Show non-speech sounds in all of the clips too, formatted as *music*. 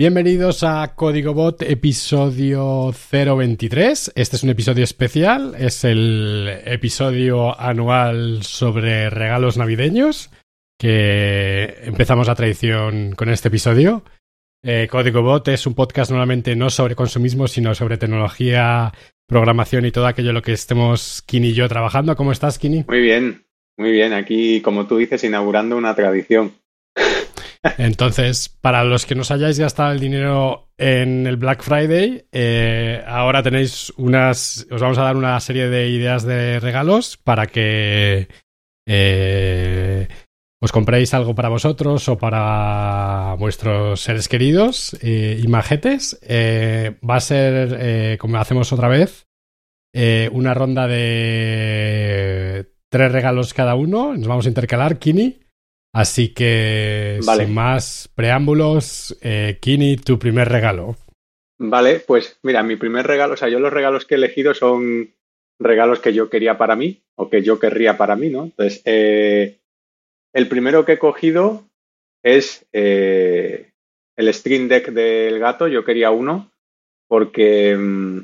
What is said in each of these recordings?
Bienvenidos a Código Bot, episodio 023. Este es un episodio especial, es el episodio anual sobre regalos navideños, que empezamos la tradición con este episodio. Eh, Código Bot es un podcast normalmente no sobre consumismo, sino sobre tecnología, programación y todo aquello en lo que estemos Kini y yo trabajando. ¿Cómo estás, Kini? Muy bien, muy bien. Aquí, como tú dices, inaugurando una tradición. Entonces, para los que nos hayáis gastado el dinero en el Black Friday, eh, ahora tenéis unas. Os vamos a dar una serie de ideas de regalos para que eh, os compréis algo para vosotros o para vuestros seres queridos eh, y majetes. va a ser, como hacemos otra vez, una ronda de tres regalos cada uno. Nos vamos a intercalar, Kini. Así que, sin más preámbulos, eh, Kini, tu primer regalo. Vale, pues mira, mi primer regalo, o sea, yo los regalos que he elegido son regalos que yo quería para mí o que yo querría para mí, ¿no? Entonces, eh, el primero que he cogido es eh, el Stream Deck del gato. Yo quería uno porque, mm,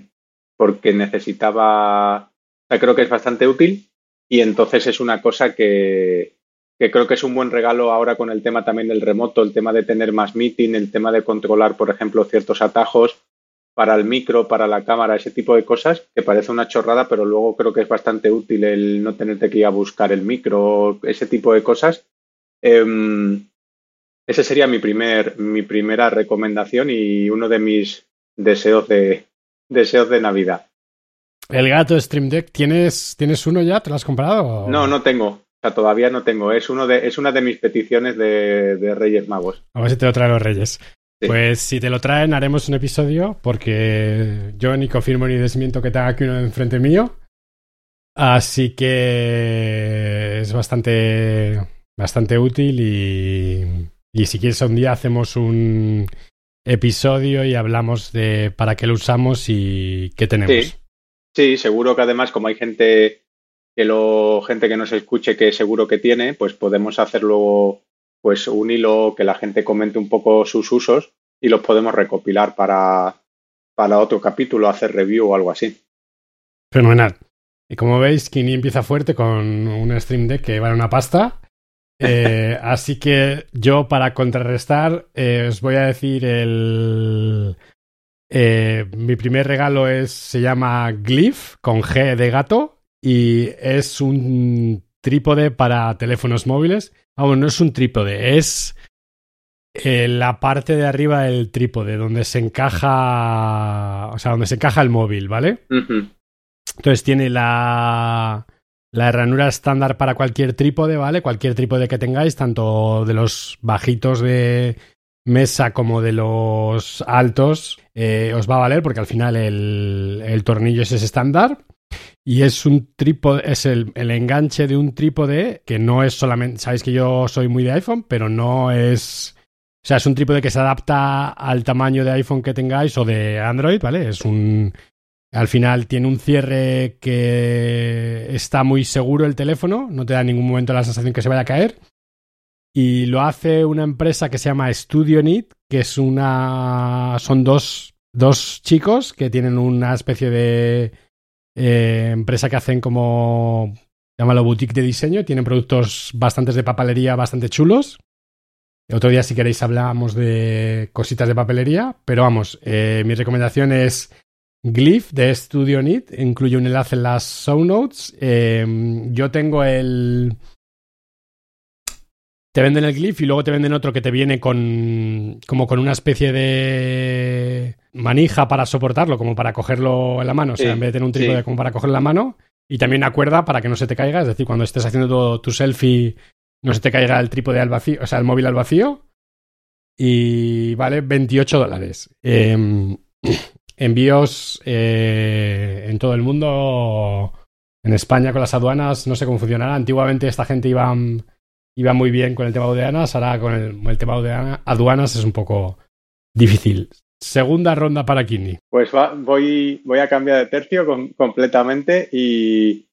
porque necesitaba, o sea, creo que es bastante útil y entonces es una cosa que, que creo que es un buen regalo ahora con el tema también del remoto, el tema de tener más meeting, el tema de controlar, por ejemplo, ciertos atajos para el micro, para la cámara, ese tipo de cosas, que parece una chorrada, pero luego creo que es bastante útil el no tenerte que ir a buscar el micro, ese tipo de cosas. Em, ese sería mi, primer, mi primera recomendación y uno de mis deseos de, deseos de Navidad. El gato Stream Deck, ¿tienes, ¿tienes uno ya? ¿Te lo has comprado? No, no tengo todavía no tengo. Es, uno de, es una de mis peticiones de, Reyes Magos. A ver si te lo traen los Reyes. Pues si te lo traen, haremos un episodio, porque yo ni confirmo ni desmiento que tenga aquí uno enfrente mío. Así que es bastante, bastante útil y, y si quieres un día hacemos un episodio y hablamos de para qué lo usamos y qué tenemos. sí seguro que además como hay gente que lo, gente que nos escuche que seguro que tiene, pues podemos hacerlo pues un hilo que la gente comente un poco sus usos y los podemos recopilar para, para otro capítulo, hacer review o algo así. Fenomenal. Y como veis, Kini empieza fuerte con un Stream Deck que vale una pasta. *laughs* Eh, así que yo, para contrarrestar, eh, os voy a decir el. Eh, mi primer regalo es, se llama Glyph, con G de gato y es un trípode para teléfonos móviles. Vamos, no es un trípode, es eh, la parte de arriba del trípode, donde se encaja, o sea, donde se encaja el móvil, ¿vale? Entonces tiene la, la ranura estándar para cualquier trípode, ¿vale? Cualquier trípode que tengáis, tanto de los bajitos de mesa como de los altos, eh, os va a valer porque al final el, el tornillo es estándar. Y es un trípode, es el, enganche de un trípode que no es solamente, sabéis que yo soy muy de iPhone, pero no es, o sea, es un trípode que se adapta al tamaño de iPhone que tengáis o de Android, ¿vale? Es un, al final tiene un cierre que está muy seguro el teléfono, no te da en ningún momento la sensación que se vaya a caer. Y lo hace una empresa que se llama Studio Knit, que es una, son dos, dos chicos que tienen una especie de eh, empresa que hacen como, llámalo boutique de diseño, tienen productos bastantes de papelería bastante chulos. Otro día, si queréis, hablamos de cositas de papelería, pero vamos, eh, mi recomendación es Glyph de Studio Knit, incluye un enlace en las show notes. Eh, yo tengo el, te venden el Glyph y luego te venden otro que te viene con como con una especie de manija para soportarlo, como para cogerlo en la mano, o sea, en vez de tener un trípode como para cogerlo en la mano, y también una cuerda para que no se te caiga, es decir, cuando estés haciendo tu, selfie no se te caiga el trípode al vacío, o sea, el móvil al vacío, y vale 28 dólares. Em, *clears throat* envíos eh, en todo el mundo, en España con las aduanas, no sé cómo funcionará, antiguamente esta gente iba iba muy bien con el tema de aduanas, ahora con el, tema de aduanas es un poco difícil. Segunda ronda para Kini. Pues voy, voy a cambiar de tercio completamente y,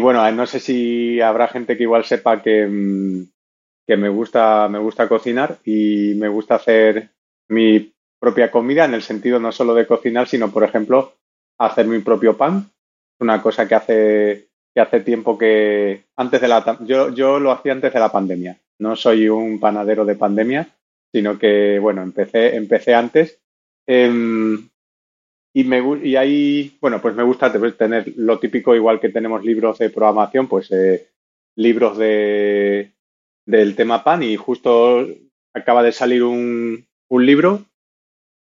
bueno, no sé si habrá gente que igual sepa que, mm, que me, gusta, me gusta cocinar y me gusta hacer mi propia comida en el sentido no solo de cocinar, sino, por ejemplo, hacer mi propio pan. Una cosa que hace, que hace tiempo que antes de la yo, yo lo hacía antes de la pandemia. No soy un panadero de pandemia, sino que, bueno, empecé, empecé antes. Em, y, me, y ahí, bueno, pues me gusta tener lo típico, igual que tenemos libros de programación, pues eh, libros de, del tema pan y justo acaba de salir un, un libro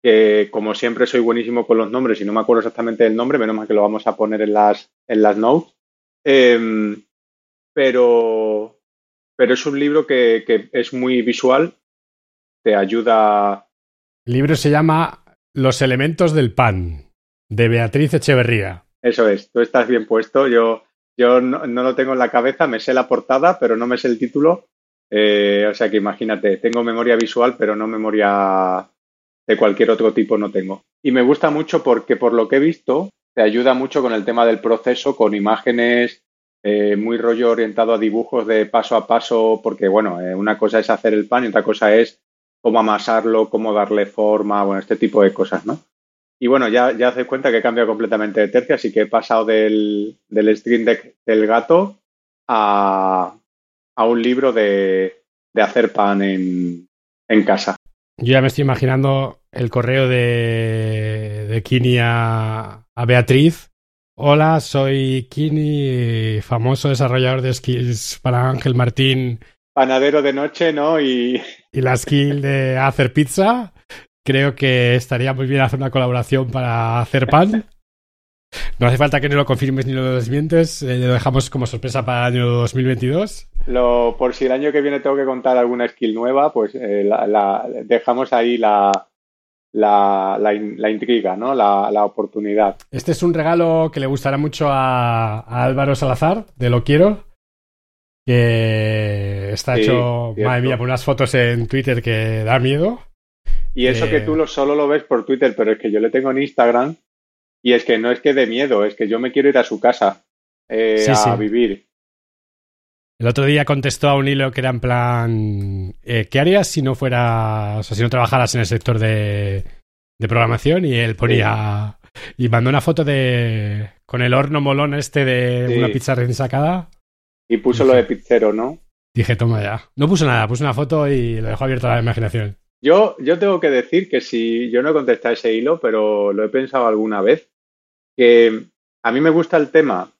que como siempre soy buenísimo con los nombres y no me acuerdo exactamente del nombre, menos mal que lo vamos a poner en las, en las notes. Em, pero, pero es un libro que, que, es muy visual, te ayuda. El libro se llama Los elementos del pan, de Beatriz Echeverría. Eso es, tú estás bien puesto. Yo, yo no, no lo tengo en la cabeza, me sé la portada, pero no me sé el título. Eh, o sea que imagínate, tengo memoria visual, pero no memoria de cualquier otro tipo no tengo. Y me gusta mucho porque por lo que he visto, te ayuda mucho con el tema del proceso, con imágenes eh, muy rollo orientado a dibujos de paso a paso, porque bueno, eh, una cosa es hacer el pan y otra cosa es cómo amasarlo, cómo darle forma, bueno, este tipo de cosas, ¿no? Y bueno, ya, ya haces cuenta que he cambiado completamente de tercia, así que he pasado del, del Stream Deck del gato a, a un libro de, de hacer pan en, en casa. Yo ya me estoy imaginando el correo de, de Kini a, a, Beatriz. Hola, soy Kini, famoso desarrollador de skills para Ángel Martín. Panadero de noche, ¿no? Y, *laughs* y la skill de hacer pizza. Creo que estaría muy bien hacer una colaboración para hacer pan. No hace falta que ni lo confirmes ni lo desmientes. Eh, lo dejamos como sorpresa para el año 2022. Lo, por si el año que viene tengo que contar alguna skill nueva, pues eh, la, la, dejamos ahí la, la, la intriga, ¿no? La, oportunidad. Este es un regalo que le gustará mucho a, a Álvaro Salazar, de Lo Quiero, que está sí, hecho, cierto. madre mía, por unas fotos en Twitter que da miedo. Y eso eh... que tú lo, solo lo ves por Twitter, pero es que yo le tengo en Instagram y es que no es que de miedo, es que yo me quiero ir a su casa eh, sí, a sí. vivir. El otro día contestó a un hilo que era en plan, eh, ¿qué harías si no fueras, o sea, si no trabajaras en el sector de, de programación? Y él ponía, sí. y mandó una foto de, con el horno molón este de una pizza recién sacada. Y puso dije, lo de pizzero, ¿no? Dije, toma ya. No puso nada, puso una foto y lo dejó abierto a la imaginación. Yo, yo tengo que decir que si yo no he contestado ese hilo, pero lo he pensado alguna vez, que a mí me gusta el tema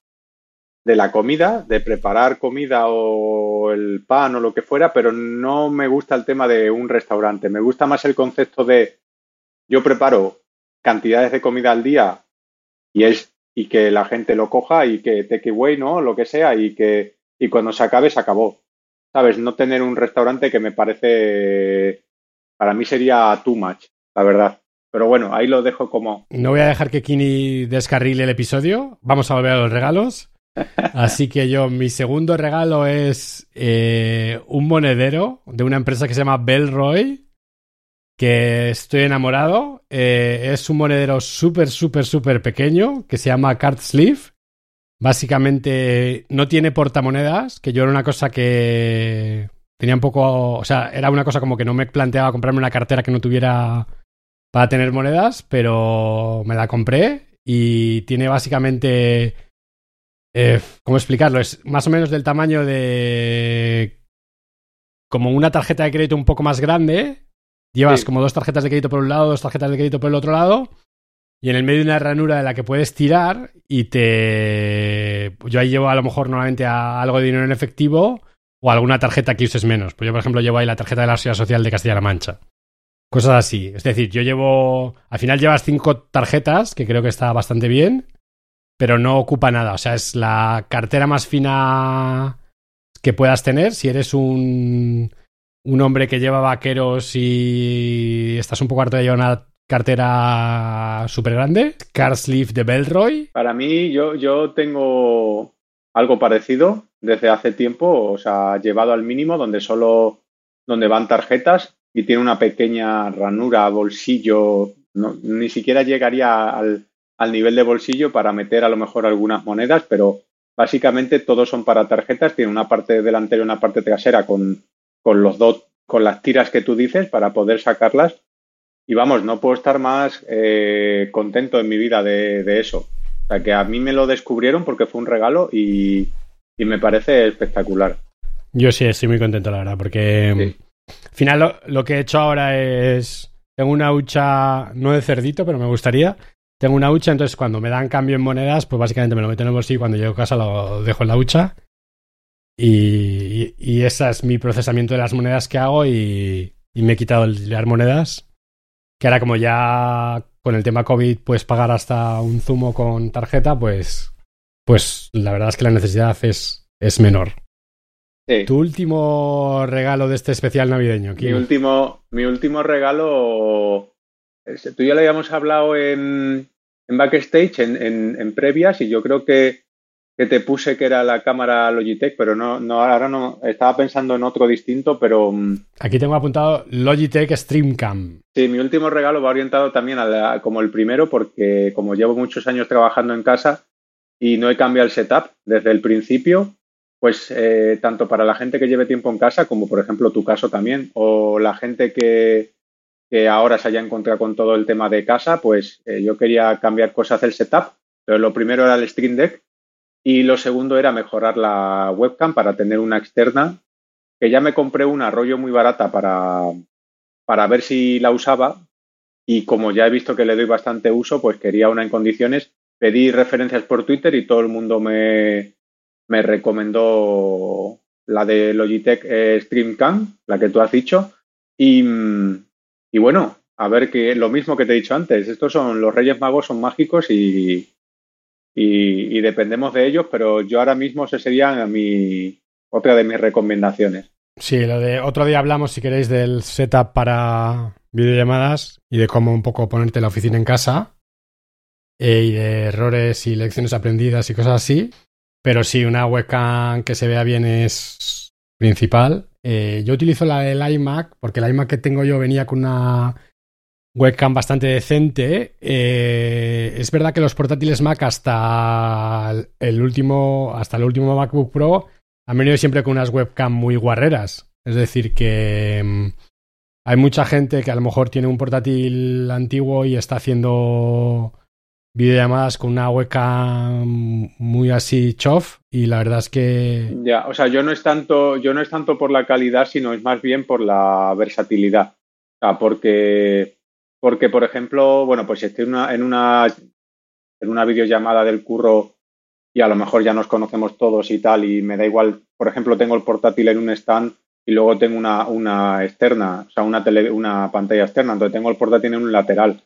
de la comida, de preparar comida o el pan o lo que fuera, pero no me gusta el tema de un restaurante. Me gusta más el concepto de yo preparo cantidades de comida al día y es y que la gente lo coja y que take away, ¿no? Lo que sea y que y cuando se acabe se acabó. ¿Sabes? No tener un restaurante que me parece para mí sería too much, la verdad. Pero bueno, ahí lo dejo como. No voy a dejar que Kini descarrile el episodio. Vamos a volver a los regalos. Así que yo, mi segundo regalo es eh, un monedero de una empresa que se llama Bellroy, que estoy enamorado. Eh, es un monedero súper, súper, súper pequeño que se llama Card Sleeve. Básicamente no tiene portamonedas, que yo era una cosa que tenía un poco, o sea, era una cosa como que no me planteaba comprarme una cartera que no tuviera para tener monedas, pero me la compré y tiene básicamente eh, ¿Cómo explicarlo? Es más o menos del tamaño de. como una tarjeta de crédito un poco más grande. Llevas sí. como dos tarjetas de crédito por un lado, dos tarjetas de crédito por el otro lado. Y en el medio de una ranura de la que puedes tirar y te. Yo ahí llevo a lo mejor normalmente a algo de dinero en efectivo o alguna tarjeta que uses menos. Pues yo, por ejemplo, llevo ahí la tarjeta de la Seguridad Social de Castilla-La Mancha. Cosas así. Es decir, yo llevo. Al final llevas cinco tarjetas, que creo que está bastante bien pero no ocupa nada. O sea, es la cartera más fina que puedas tener. Si eres un, un hombre que lleva vaqueros y estás un poco harto de llevar una cartera súper grande. Car Sleeve de Bellroy. Para mí, yo, yo tengo algo parecido desde hace tiempo, o sea, llevado al mínimo, donde solo donde van tarjetas y tiene una pequeña ranura, bolsillo, no, ni siquiera llegaría al, al nivel de bolsillo para meter a lo mejor algunas monedas, pero básicamente todos son para tarjetas, tiene una parte delantera y una parte trasera con, con los dos, con las tiras que tú dices para poder sacarlas. y vamos, no puedo estar más eh, contento en mi vida de, eso. O sea, que a mí me lo descubrieron porque fue un regalo y, me parece espectacular. Yo sí estoy muy contento, la verdad, porque al final lo, que he hecho ahora es. Tengo una hucha, no de cerdito, pero me gustaría. Tengo una hucha, entonces cuando me dan cambio en monedas, pues básicamente me lo meto en el bolsillo y cuando llego a casa lo dejo en la hucha. Y, y, ese es mi procesamiento de las monedas que hago y, y me he quitado el leer monedas que ahora como ya con el tema COVID puedes pagar hasta un zumo con tarjeta, pues, pues la verdad es que la necesidad es, es menor. Tu último regalo de este especial navideño. Mi último, mi último regalo, tú ya lo habíamos hablado en, en backstage, en, en previas, y yo creo que que te puse que era la cámara Logitech, pero no, no, ahora no, estaba pensando en otro distinto, pero... Mm, Aquí tengo apuntado Logitech Streamcam. Sí, mi último regalo va orientado también a como el primero, porque como llevo muchos años trabajando en casa y no he cambiado el setup desde el principio, pues eh, tanto para la gente que lleve tiempo en casa, como por ejemplo tu caso también, o la gente que, que ahora se haya encontrado con todo el tema de casa, pues eh, yo quería cambiar cosas del setup. Pero lo primero era el Stream Deck, y lo segundo era mejorar la webcam para tener una externa, que ya me compré una rollo muy barata para, para ver si la usaba. Y como ya he visto que le doy bastante uso, pues quería una en condiciones. Pedí referencias por Twitter y todo el mundo me, me recomendó la de Logitech eh, Streamcam, la que tú has dicho. Y, y bueno, a ver que lo mismo que te he dicho antes, estos son los Reyes Magos, son mágicos y, y, dependemos de ellos, pero yo ahora mismo ese sería mi, otra de mis recomendaciones. Sí, lo de otro día hablamos, si queréis, del setup para videollamadas y de cómo un poco ponerte la oficina en casa eh, y de errores y lecciones aprendidas y cosas así. Pero sí, una webcam que se vea bien es principal. Eh, yo utilizo la del iMac porque el iMac que tengo yo venía con una webcam bastante decente. Eh, es verdad que los portátiles Mac hasta el último, hasta el último MacBook Pro han venido siempre con unas webcam muy guarreras. Es decir, que mm, hay mucha gente que a lo mejor tiene un portátil antiguo y está haciendo videollamadas con una webcam muy así chof y la verdad es que ya o sea yo no es tanto yo no es tanto por la calidad sino es más bien por la versatilidad o sea, porque porque, por ejemplo, bueno, pues si estoy una, en, una, en una videollamada del curro y a lo mejor ya nos conocemos todos y tal, y me da igual, por ejemplo, tengo el portátil en un stand y luego tengo una, una externa, o sea, una, tele, una pantalla externa, entonces tengo el portátil en un lateral.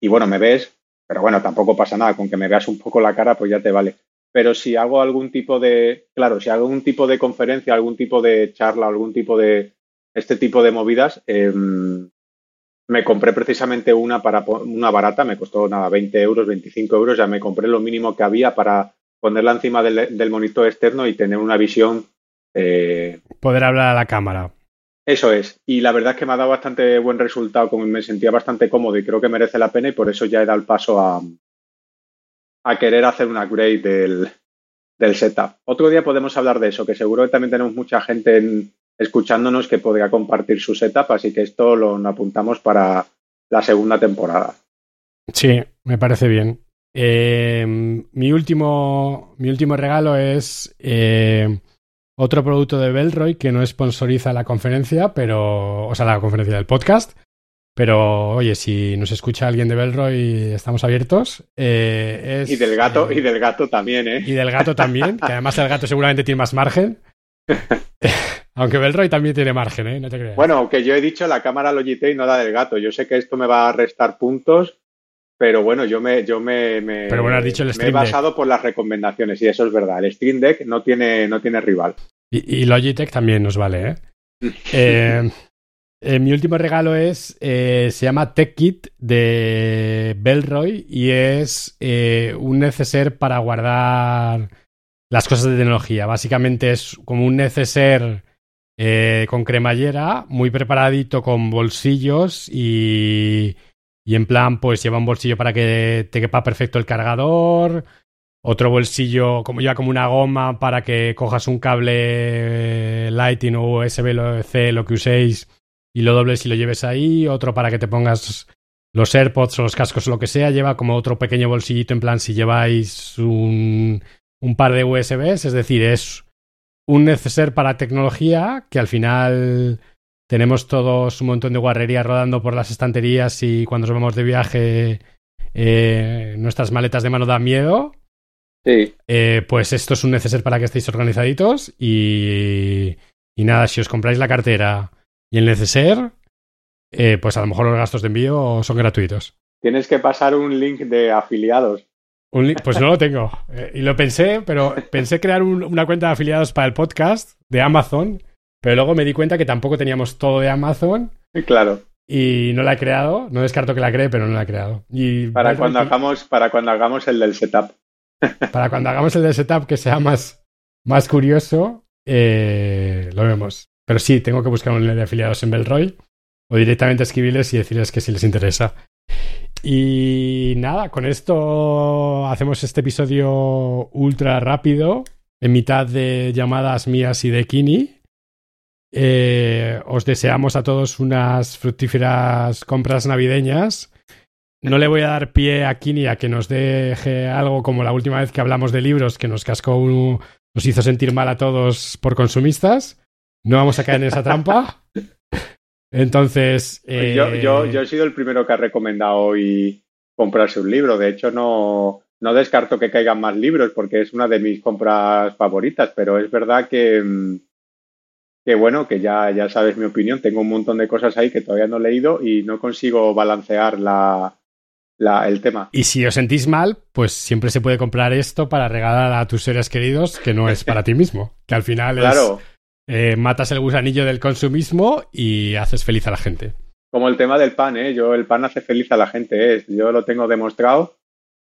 Y bueno, me ves, pero bueno, tampoco pasa nada, con que me veas un poco la cara, pues ya te vale. Pero si hago algún tipo de, claro, si hago algún tipo de conferencia, algún tipo de charla, algún tipo de, este tipo de movidas, eh, me compré precisamente una para una barata, me costó nada, 20 euros, 25 euros, ya me compré lo mínimo que había para ponerla encima del, monitor externo y tener una visión. Eh, Poder hablar a la cámara. Eso es. Y la verdad es que me ha dado bastante buen resultado, como me sentía bastante cómodo y creo que merece la pena y por eso ya he dado el paso a, a querer hacer un upgrade del, del setup. Otro día podemos hablar de eso, que seguro que también tenemos mucha gente en, escuchándonos que podría compartir su setup, así que esto lo apuntamos para la segunda temporada. Sí, me parece bien. Eh, mi, último, mi último regalo es eh, otro producto de Belroy que no sponsoriza la conferencia, pero, o sea, la conferencia del podcast. Pero oye, si nos escucha alguien de Belroy, estamos abiertos. Eh, y del gato, y del gato también, ¿eh? Y del gato también, que además el gato seguramente tiene más margen. *laughs* Aunque Belroy también tiene margen, ¿eh? No te creas. Bueno, aunque yo he dicho la cámara Logitech no la del gato. Yo sé que esto me va a restar puntos, pero bueno, yo me, yo me, pero bueno, has dicho el he basado por las recomendaciones y eso es verdad. El Stream Deck no tiene, no tiene rival. Y, Logitech también nos vale, ¿eh? *laughs* eh, eh mi último regalo es, eh, se llama Tech Kit de Belroy y es un neceser para guardar las cosas de tecnología. Básicamente es como un neceser con cremallera, muy preparadito con bolsillos y, y en plan, pues lleva un bolsillo para que te quepa perfecto el cargador, otro bolsillo como lleva como una goma para que cojas un cable Lightning o USB-C, lo que uséis, y lo dobles y lo lleves ahí, otro para que te pongas los AirPods o los cascos o lo que sea, lleva como otro pequeño bolsillito en plan si lleváis un, un par de USBs, es decir, es un neceser para tecnología que al final tenemos todos un montón de guarrería rodando por las estanterías y cuando nos vamos de viaje eh, nuestras maletas de mano dan miedo. Sí. Eh, pues esto es un neceser para que estéis organizaditos y, y nada, si os compráis la cartera y el neceser, eh, pues a lo mejor los gastos de envío son gratuitos. Tienes que pasar un link de afiliados. Un pues no lo *laughs* tengo. Y lo pensé, pero pensé crear un- una cuenta de afiliados para el podcast de Amazon, pero luego me di cuenta que tampoco teníamos todo de Amazon Claro. y no la he creado. No descarto que la cree, pero no la he creado. Y Para cuando hagamos, para cuando hagamos el del setup. *laughs* para cuando hagamos el de setup que sea más, más curioso, eh, lo vemos. Pero sí, tengo que buscar un de afiliados en Belroy o directamente escribirles y decirles que si les interesa. Y nada, con esto hacemos este episodio ultra rápido, en mitad de llamadas mías y de Kini. Eh, os deseamos a todos unas fructíferas compras navideñas. No le voy a dar pie a Kini a que nos deje algo como la última vez que hablamos de libros que nos cascó un- nos hizo sentir mal a todos por consumistas. No vamos a caer en esa trampa. *laughs* Entonces, eh, Yo, yo, yo he sido el primero que ha recomendado hoy comprarse un libro. De hecho, no, no descarto que caigan más libros porque es una de mis compras favoritas, pero es verdad que, mm, que bueno, que ya, ya sabes mi opinión. Tengo un montón de cosas ahí que todavía no he leído y no consigo balancear la, la, el tema. Y si os sentís mal, pues siempre se puede comprar esto para regalar a tus seres queridos, que no es para ti mismo. Que al final Claro, es eh, matas el gusanillo del consumismo y haces feliz a la gente. como el tema del pan, ¿eh? Yo, el pan hace feliz a la gente, ¿eh? Yo lo tengo demostrado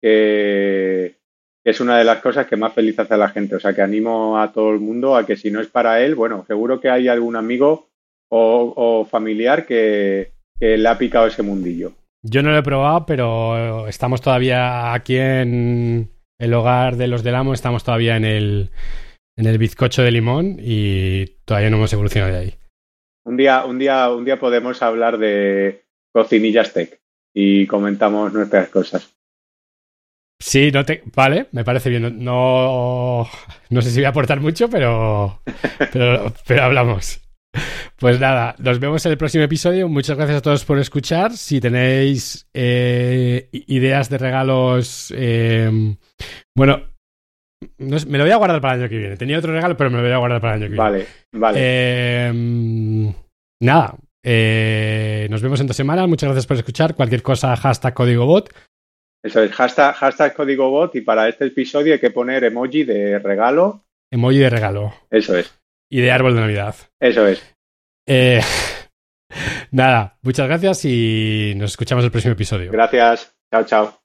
que es una de las cosas que más feliz hace a la gente. O sea, que animo a todo el mundo a que si no es para él, bueno, seguro que hay algún amigo o, o familiar que, que le ha picado ese mundillo. Yo no lo he probado, pero estamos todavía aquí en el hogar de los del amo, estamos todavía en el, en el bizcocho de limón y todavía no hemos evolucionado de ahí. Un día, un día, un día podemos hablar de cocinillas tech y comentamos nuestras cosas. Sí, no te... vale, me parece bien. No, no sé si voy a aportar mucho, pero, pero, pero hablamos. Pues nada, nos vemos en el próximo episodio. Muchas gracias a todos por escuchar. Si tenéis eh, ideas de regalos, eh, bueno, no sé, me lo voy a guardar para el año que viene. Tenía otro regalo, pero me lo voy a guardar para el año que viene. Vale, vale. Eh, nada, eh, nos vemos en dos semanas. Muchas gracias por escuchar. Cualquier cosa, hashtag código bot. Eso es, hashtag, hashtag código bot y para este episodio hay que poner emoji de regalo. Emoji de regalo Eso es, y de árbol de Navidad. eso es. Eh, *laughs* nada, muchas gracias y nos escuchamos el próximo episodio. Gracias. Chao, chao.